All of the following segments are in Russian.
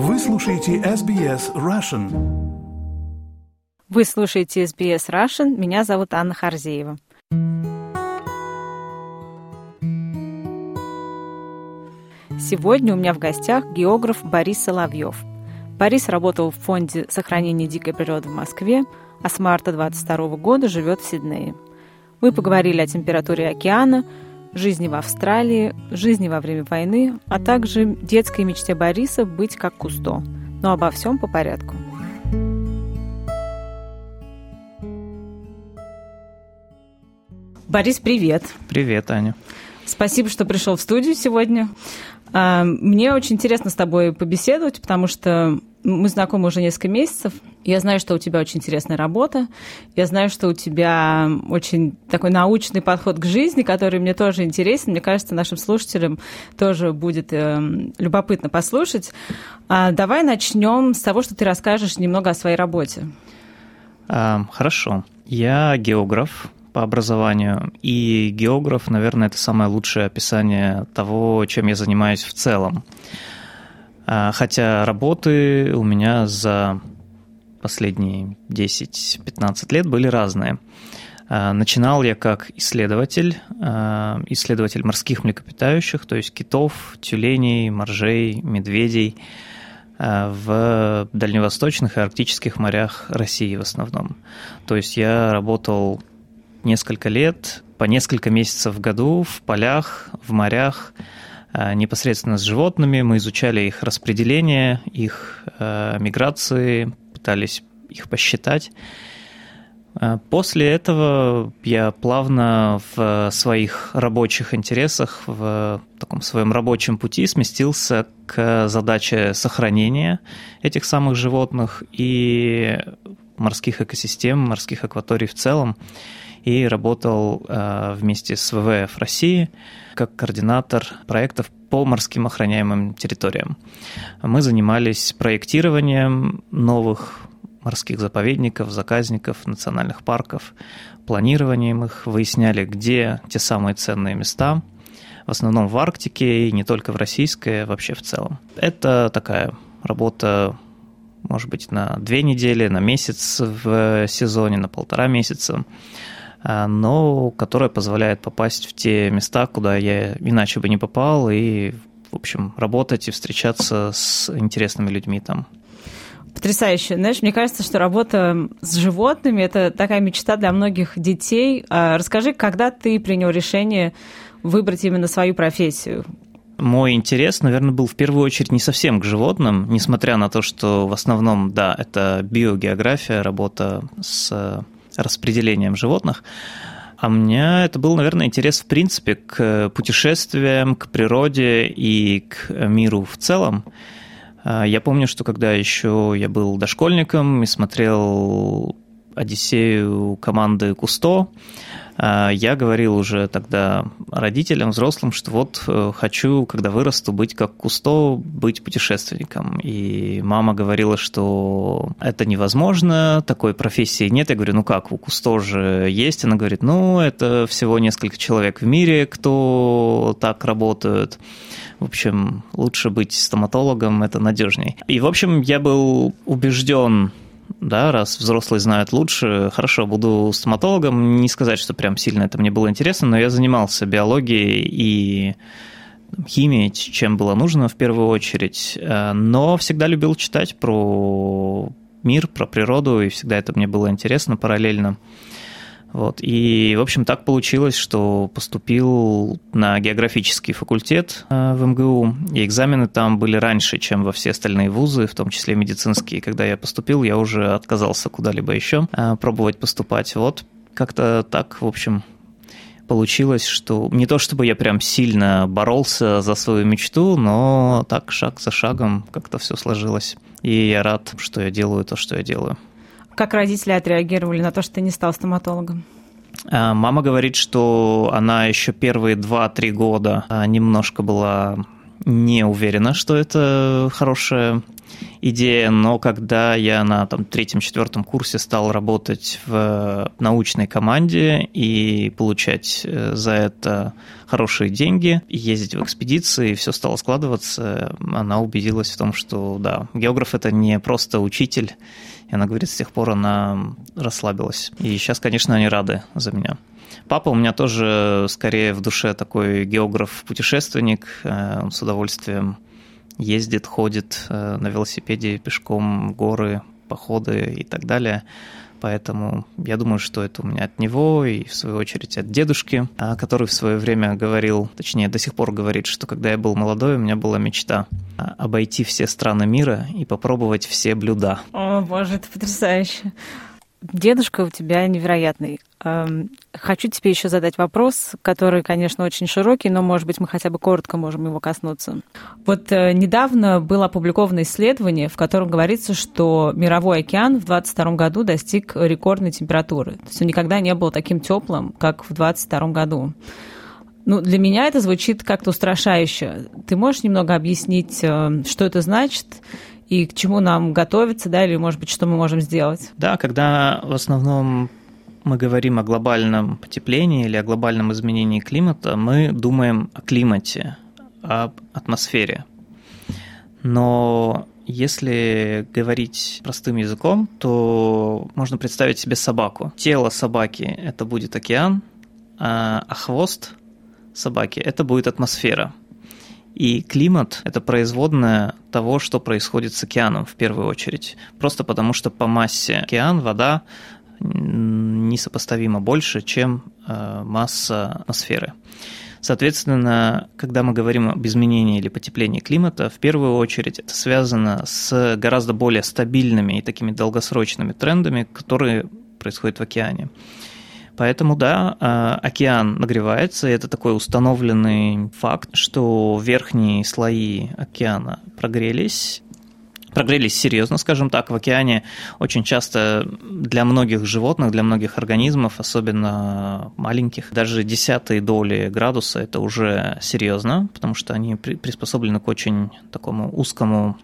Вы слушаете SBS Russian. Вы слушаете SBS Russian. Меня зовут Анна Харзеева. Сегодня у меня в гостях географ Борис Соловьев. Борис работал в Фонде сохранения дикой природы в Москве, а с марта 22 года живет в Сиднее. Мы поговорили о температуре океана, жизни в Австралии, жизни во время войны, а также детской мечте Бориса быть как Кусто. Но обо всем по порядку. Борис, привет. Привет, Аня. Спасибо, что пришел в студию сегодня. А, мне очень интересно с тобой побеседовать, потому что мы знакомы уже несколько месяцев. Я знаю, что у тебя очень интересная работа. Я знаю, что у тебя очень такой научный подход к жизни, который мне тоже интересен. Мне кажется, нашим слушателям тоже будет э, любопытно послушать. А, давай начнем с того, что ты расскажешь немного о своей работе. А, хорошо. Я географ, по образованию. И географ, наверное, это самое лучшее описание того, чем я занимаюсь в целом. А, хотя работы у меня за последние 10-15 лет были разные. А, начинал я как исследователь, а, исследователь морских млекопитающих, то есть китов, тюленей, моржей, медведей в дальневосточных и арктических морях России в основном. То есть я работал несколько лет, по несколько месяцев в году в полях, в морях, непосредственно с животными. Мы изучали их распределение, их э, миграции, пытались их посчитать. Э, после этого я плавно в своих рабочих интересах, в таком своем рабочем пути сместился к задаче сохранения этих самых животных и морских экосистем, морских акваторий в целом и работал э, вместе с ВВФ России как координатор проектов по морским охраняемым территориям. Мы занимались проектированием новых морских заповедников, заказников, национальных парков, планированием их, выясняли, где те самые ценные места, в основном в Арктике и не только в российской, а вообще в целом. Это такая работа может быть, на две недели, на месяц в сезоне, на полтора месяца. А, но которая позволяет попасть в те места, куда я иначе бы не попал, и, в общем, работать и встречаться с интересными людьми там. Потрясающе. Знаешь, мне кажется, что работа с животными – это такая мечта для многих детей. А расскажи, когда ты принял решение выбрать именно свою профессию? Мой интерес, наверное, был в первую очередь не совсем к животным, несмотря на то, что в основном, да, это биогеография, работа с распределением животных. А у меня это был, наверное, интерес в принципе к путешествиям, к природе и к миру в целом. А, я помню, что когда еще я был дошкольником и смотрел Одиссею команды Кусто, а, я говорил уже тогда родителям, взрослым, что вот э, хочу, когда вырасту, быть как Кусто, быть путешественником. И мама говорила, что это невозможно, такой профессии нет. Я говорю, ну как, у Кусто же есть. Она говорит, ну это всего несколько человек в мире, кто так работают. В общем, лучше быть стоматологом, это надежней. И, в общем, я был убежден да, раз взрослые знают лучше, хорошо, буду стоматологом. Не сказать, что прям сильно это мне было интересно, но я занимался биологией и химией, чем было нужно в первую очередь, э, но всегда любил читать про мир, про природу, и всегда это мне было интересно параллельно. Вот. И, в общем, так получилось, что поступил на географический факультет э, в МГУ, и экзамены там были раньше, чем во все остальные вузы, в том числе медицинские. Когда я поступил, я уже отказался куда-либо еще э, пробовать поступать. Вот как-то так, в общем, получилось, что не то чтобы я прям сильно боролся за свою мечту, но так шаг за шагом как-то все сложилось. И я рад, что я делаю то, что я делаю. Как родители отреагировали на то, что ты не стал стоматологом? А, мама говорит, что она еще первые 2-3 года а, немножко была не уверена, что это хорошая идея, но когда я на там, третьем-четвертом курсе стал работать в научной команде и получать э, за это хорошие деньги, ездить в экспедиции, все стало складываться, она убедилась в том, что да, географ это не просто учитель, и она говорит, с тех пор она расслабилась. И сейчас, конечно, они рады за меня. Папа у меня тоже скорее в душе такой географ-путешественник, э, он с удовольствием ездит, ходит э, на велосипеде пешком горы, походы и так далее. Поэтому я думаю, что это у меня от него и, в свою очередь, от дедушки, а, который в свое время говорил, точнее, до сих пор говорит, что когда я был молодой, у меня была мечта а, обойти все страны мира и попробовать все блюда. О, боже, это потрясающе. Дедушка у тебя невероятный. Эм, хочу тебе еще задать вопрос, который, конечно, очень широкий, но, может быть, мы хотя бы коротко можем его коснуться. Вот э, недавно было опубликовано исследование, в котором говорится, что мировой океан в 2022 году достиг рекордной температуры. То есть он никогда не был таким теплым, как в 2022 году. Ну, для меня это звучит как-то устрашающе. Ты можешь немного объяснить, э, что это значит и к чему нам готовиться, да, или, может быть, что мы можем сделать? Да, когда в основном мы говорим о глобальном потеплении или о глобальном изменении климата, мы думаем о климате, об атмосфере. Но если говорить простым языком, то можно представить себе собаку. Тело собаки – это будет океан, а хвост собаки – это будет атмосфера – и климат – это производная того, что происходит с океаном в первую очередь. Просто потому, что по массе океан, вода несопоставимо больше, чем э, масса атмосферы. Соответственно, когда мы говорим об изменении или потеплении климата, в первую очередь это связано с гораздо более стабильными и такими долгосрочными трендами, которые происходят в океане. Поэтому, да, а, океан нагревается, и это такой установленный факт, что верхние слои океана прогрелись, прогрелись серьезно, скажем так, в океане очень часто для многих животных, для многих организмов, особенно маленьких, даже десятые доли градуса это уже серьезно, потому что они приспособлены к очень такому узкому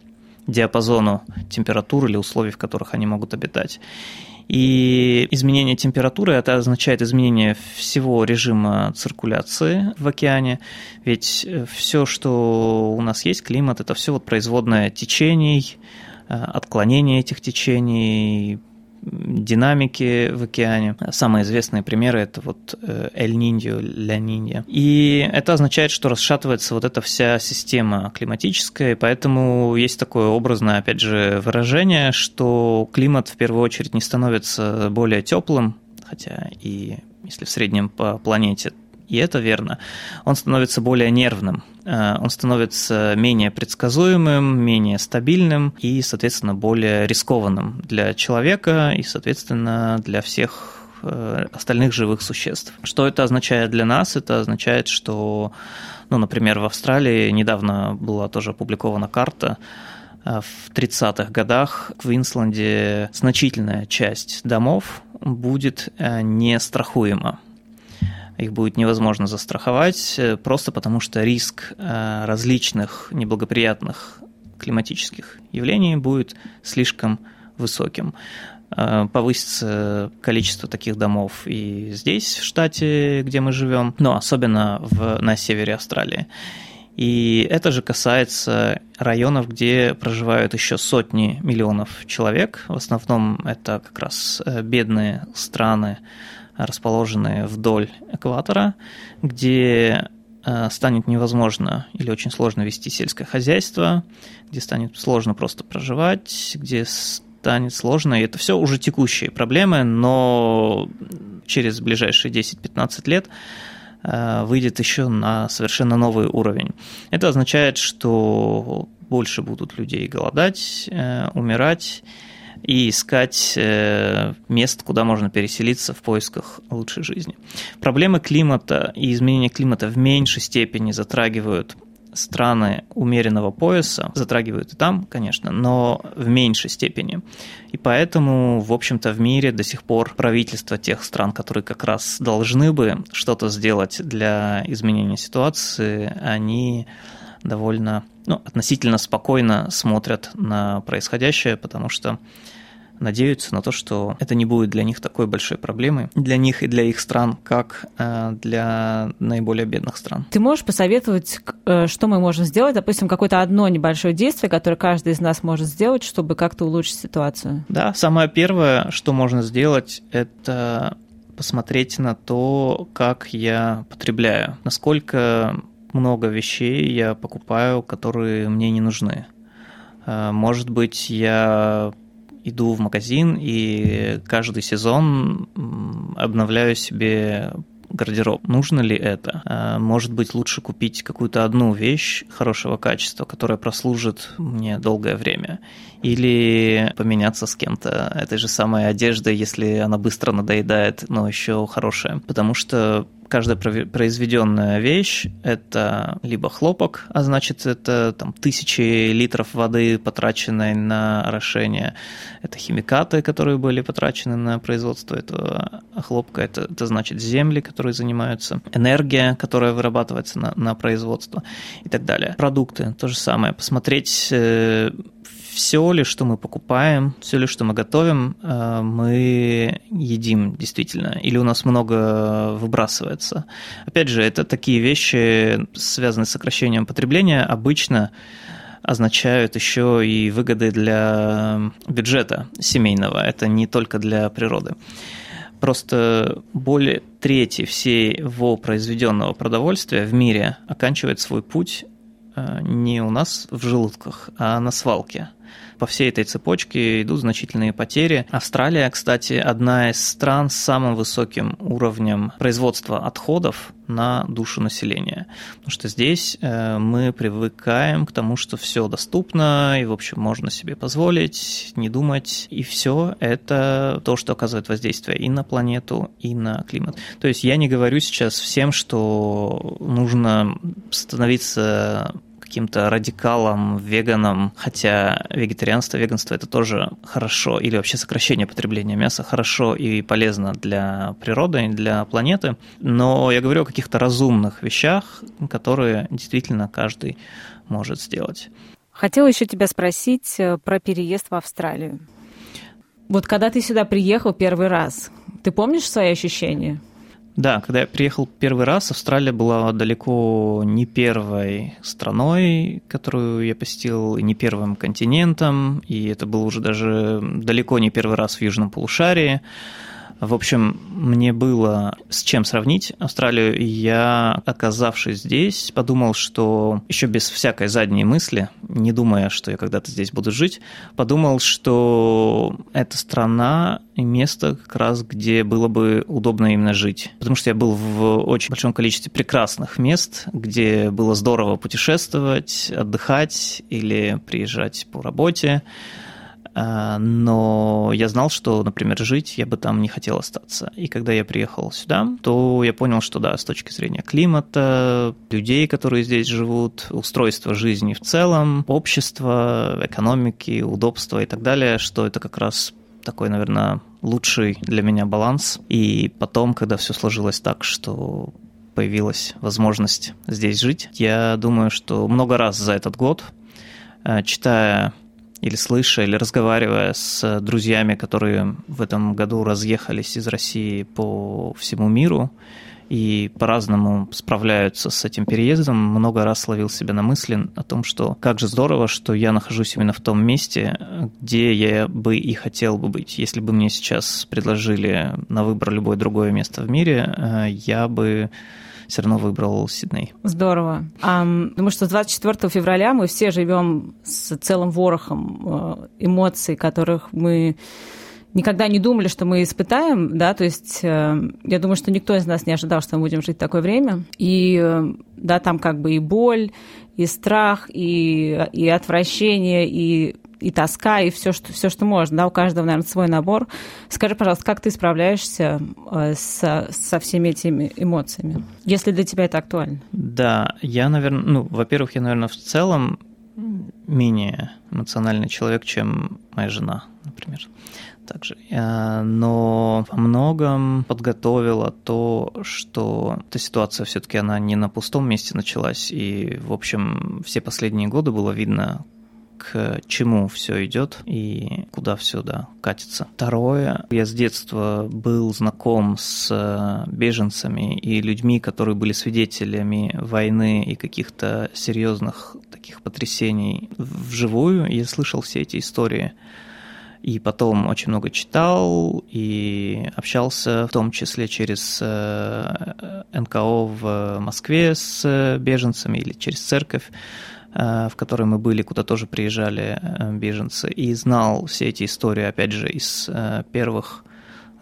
диапазону температуры или условий, в которых они могут обитать. И изменение температуры это означает изменение всего режима циркуляции в океане, ведь э, все, что у нас есть, климат, это все вот производное течений, э, отклонение этих течений, динамики в океане. Самые известные примеры это вот э, Эль-Ниньо, Ля-Нинья. И это означает, что расшатывается вот эта вся система климатическая, и поэтому есть такое образное, опять же, выражение, что климат в первую очередь не становится более теплым, хотя и если в среднем по планете и это верно, он становится более нервным, э, он становится менее предсказуемым, менее стабильным и, соответственно, более рискованным для человека и, соответственно, для всех э, остальных живых существ. Что это означает для нас? Это означает, что, ну, например, в Австралии недавно была тоже опубликована карта, э, в 30-х годах в Квинсленде значительная часть домов будет нестрахуема их будет невозможно застраховать, э, просто потому что риск э, различных неблагоприятных климатических явлений будет слишком высоким. Э, повысится количество таких домов и здесь, в штате, где мы живем, но особенно в, на севере Австралии. И это же касается районов, где проживают еще сотни миллионов человек. В основном это как раз бедные страны, расположенные вдоль экватора, где э, станет невозможно или очень сложно вести сельское хозяйство, где станет сложно просто проживать, где станет сложно, и это все уже текущие проблемы, но через ближайшие 10-15 лет э, выйдет еще на совершенно новый уровень. Это означает, что больше будут людей голодать, э, умирать, и искать э, мест, куда можно переселиться в поисках лучшей жизни. Проблемы климата и изменения климата в меньшей степени затрагивают страны умеренного пояса, затрагивают и там, конечно, но в меньшей степени. И поэтому, в общем-то, в мире до сих пор правительства тех стран, которые как раз должны бы что-то сделать для изменения ситуации, они довольно, ну, относительно спокойно смотрят на происходящее, потому что надеются на то, что это не будет для них такой большой проблемой, для них и для их стран, как э, для наиболее бедных стран. Ты можешь посоветовать, э, что мы можем сделать, допустим, какое-то одно небольшое действие, которое каждый из нас может сделать, чтобы как-то улучшить ситуацию? Да, самое первое, что можно сделать, это посмотреть на то, как я потребляю, насколько много вещей я покупаю, которые мне не нужны. Э, может быть, я иду в магазин и каждый сезон обновляю себе гардероб. Нужно ли это? А, может быть, лучше купить какую-то одну вещь хорошего качества, которая прослужит мне долгое время. Или поменяться с кем-то этой же самой одеждой, если она быстро надоедает, но еще хорошая. Потому что каждая произведенная вещь – это либо хлопок, а значит, это там, тысячи литров воды, потраченной на орошение, это химикаты, которые были потрачены на производство этого хлопка, это, это значит земли, которые занимаются, энергия, которая вырабатывается на, на производство и так далее. Продукты – то же самое. Посмотреть э, все ли, что мы покупаем, все ли, что мы готовим, э, мы едим действительно, или у нас много выбрасывается. Опять же, это такие вещи, связанные с сокращением потребления, обычно означают еще и выгоды для бюджета семейного, это не только для природы. Просто более трети всего произведенного продовольствия в мире оканчивает свой путь не у нас в желудках, а на свалке – по всей этой цепочке идут значительные потери. Австралия, кстати, одна из стран с самым высоким уровнем производства отходов на душу населения. Потому что здесь э, мы привыкаем к тому, что все доступно, и, в общем, можно себе позволить, не думать. И все это то, что оказывает воздействие и на планету, и на климат. То есть я не говорю сейчас всем, что нужно становиться каким-то радикалом, веганом, хотя вегетарианство, веганство это тоже хорошо, или вообще сокращение потребления мяса хорошо и полезно для природы, для планеты, но я говорю о каких-то разумных вещах, которые действительно каждый может сделать. Хотела еще тебя спросить э, про переезд в Австралию. Вот когда ты сюда приехал первый раз, ты помнишь свои ощущения? Да, когда я приехал первый раз, Австралия была далеко не первой страной, которую я посетил, и не первым континентом, и это был уже даже далеко не первый раз в Южном полушарии. В общем, мне было с чем сравнить Австралию, я, оказавшись здесь, подумал, что еще без всякой задней мысли, не думая, что я когда-то здесь буду жить, подумал, что эта страна и место как раз, где было бы удобно именно жить. Потому что я был в очень большом количестве прекрасных мест, где было здорово путешествовать, отдыхать или приезжать по работе. А, но я знал, что, например, жить я бы там не хотел остаться. И когда я приехал сюда, то я понял, что да, с точки зрения климата, людей, которые здесь живут, устройства жизни в целом, общества, экономики, удобства и так далее, что это как раз такой, наверное, лучший для меня баланс. И потом, когда все сложилось так, что появилась возможность здесь жить, я думаю, что много раз за этот год, э, читая или слыша, или разговаривая с друзьями, которые в этом году разъехались из России по всему миру и по-разному справляются с этим переездом, много раз ловил себя на мысли о том, что как же здорово, что я нахожусь именно в том месте, где я бы и хотел бы быть. Если бы мне сейчас предложили на выбор любое другое место в мире, э, я бы все равно выбрал Сидней. Здорово. Потому что 24 февраля мы все живем с целым ворохом э, эмоций, которых мы никогда не думали, что мы испытаем, да, то есть э, я думаю, что никто из нас не ожидал, что мы будем жить такое время, и, э, да, там как бы и боль, и страх, и, и отвращение, и и тоска, и все, что, все, что можно. Да, у каждого, наверное, свой набор. Скажи, пожалуйста, как ты справляешься э, со, со всеми этими эмоциями, если для тебя это актуально? Да, я, наверное, ну, во-первых, я, наверное, в целом менее эмоциональный человек, чем моя жена, например. Также. Э, но во многом подготовило то, что эта ситуация все-таки она не на пустом месте началась, и, в общем, все последние годы было видно, к чему все идет и куда все да, катится. Второе, я с детства был знаком с э, беженцами и людьми, которые были свидетелями войны и каких-то серьезных таких потрясений вживую. Я слышал все эти истории и потом очень много читал и общался, в том числе через э, НКО в Москве с беженцами или через церковь. Э, в которой мы были, куда тоже приезжали э, беженцы, и знал все эти истории, опять же, из э, первых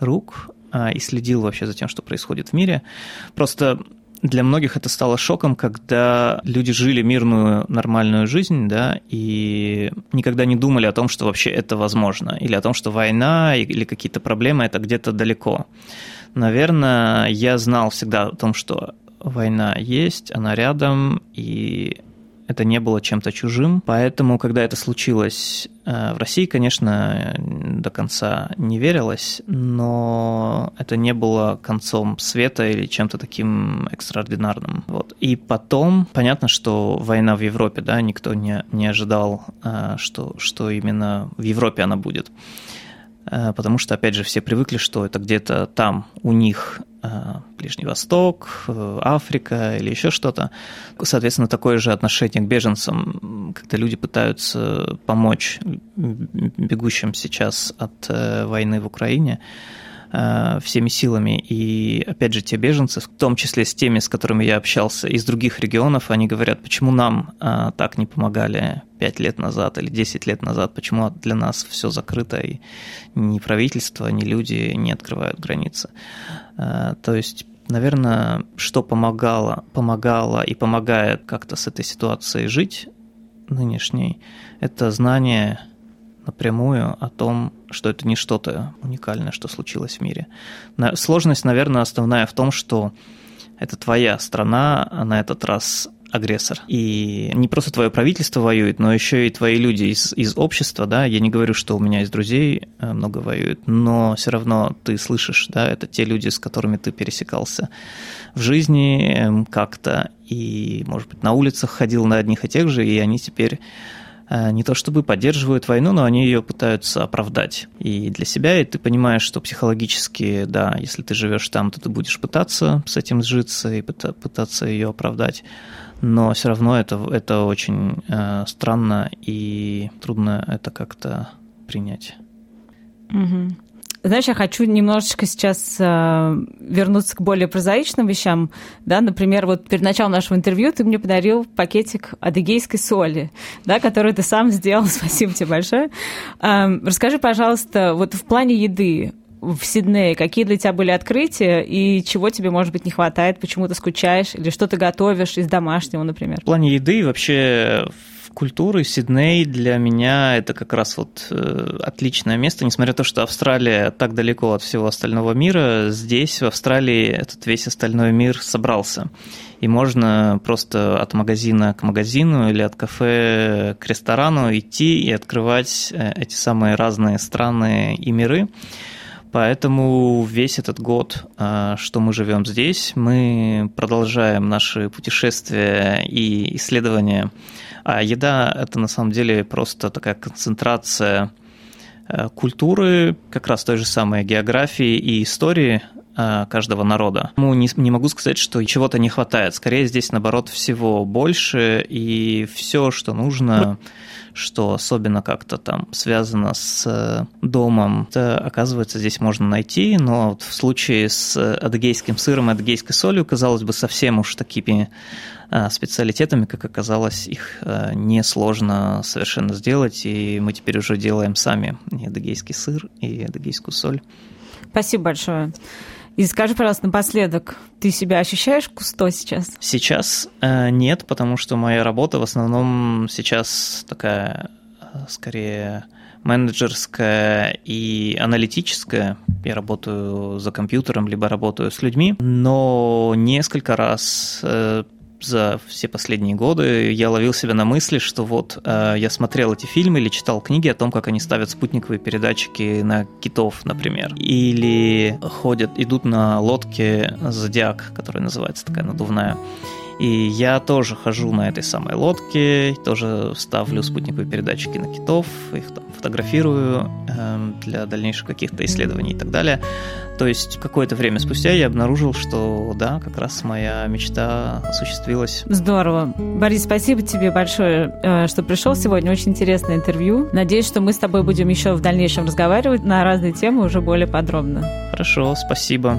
рук, и следил вообще за тем, что происходит в мире. Просто для многих это стало шоком, когда люди жили мирную, нормальную жизнь, да, и никогда не думали о том, что вообще это возможно, или о том, что война или какие-то проблемы – это где-то далеко. Наверное, я знал всегда о том, что война есть, она рядом, и это не было чем-то чужим. Поэтому, когда это случилось э, в России, конечно, до конца не верилось, но это не было концом света или чем-то таким экстраординарным. Вот. И потом, понятно, что война в Европе, да, никто не, не ожидал, э, что, что именно в Европе она будет. Э, потому что, опять же, все привыкли, что это где-то там у них э, Ближний Восток, э, Африка или еще что-то. Соответственно, такое же отношение к беженцам, когда люди пытаются помочь бегущим сейчас от войны в Украине – всеми силами. И опять же, те беженцы, в том числе с теми, с которыми я общался из других регионов, они говорят, почему нам э, так не помогали 5 лет назад или 10 лет назад, почему для нас все закрыто, и ни правительство, ни люди не открывают границы. Э, то есть наверное, что помогало, помогало и помогает как-то с этой ситуацией жить нынешней, это знание напрямую о том, что это не что-то уникальное, что случилось в мире. Сложность, наверное, основная в том, что это твоя страна, а на этот раз агрессор. И не просто твое правительство воюет, но еще и твои люди из, из общества, да, я не говорю, что у меня из друзей э, много воюют, но все равно ты слышишь, да, это те люди, с которыми ты пересекался в жизни эм, как-то, и, может быть, на улицах ходил на одних и тех же, и они теперь не то чтобы поддерживают войну, но они ее пытаются оправдать. И для себя, и ты понимаешь, что психологически, да, если ты живешь там, то ты будешь пытаться с этим сжиться и пытаться ее оправдать. Но все равно это, это очень э, странно и трудно это как-то принять. Угу. Знаешь, я хочу немножечко сейчас э, вернуться к более прозаичным вещам. Да, например, вот перед началом нашего интервью ты мне подарил пакетик адыгейской соли, да, который ты сам сделал. Спасибо тебе большое. Э, расскажи, пожалуйста, вот в плане еды в Сиднее, какие для тебя были открытия и чего тебе, может быть, не хватает, почему ты скучаешь или что ты готовишь из домашнего, например? В плане еды вообще культуры Сидней для меня это как раз вот э, отличное место, несмотря на то, что Австралия так далеко от всего остального мира, здесь, в Австралии, этот весь остальной мир собрался. И можно просто от магазина к магазину или от кафе к ресторану идти и открывать э, эти самые разные страны и миры. Поэтому весь этот год, э, что мы живем здесь, мы продолжаем наши путешествия и исследования а еда – это на самом деле просто такая концентрация э, культуры, как раз той же самой географии и истории э, каждого народа. Ну, не, не могу сказать, что чего-то не хватает. Скорее, здесь, наоборот, всего больше, и все, что нужно, что особенно как-то там связано с э, домом, это, оказывается, здесь можно найти, но вот в случае с адыгейским сыром и адыгейской солью, казалось бы, совсем уж такими специалитетами, как оказалось, их а, несложно совершенно сделать, и мы теперь уже делаем сами и адыгейский сыр, и адыгейскую соль. Спасибо большое. И скажи, пожалуйста, напоследок, ты себя ощущаешь кусто сейчас? Сейчас э, нет, потому что моя работа в основном сейчас такая, скорее, менеджерская и аналитическая. Я работаю за компьютером, либо работаю с людьми, но несколько раз э, за все последние годы я ловил себя на мысли, что вот э, я смотрел эти фильмы или читал книги о том, как они ставят спутниковые передатчики на китов, например, или ходят, идут на лодке Зодиак, которая называется такая надувная. И я тоже хожу на этой самой лодке, тоже ставлю спутниковые передатчики на китов, их там фотографирую э, для дальнейших каких-то исследований и так далее. То есть какое-то время спустя я обнаружил, что да, как раз моя мечта осуществилась. Здорово. Борис, спасибо тебе большое, э, что пришел сегодня. Очень интересное интервью. Надеюсь, что мы с тобой будем еще в дальнейшем разговаривать на разные темы уже более подробно. Хорошо, спасибо.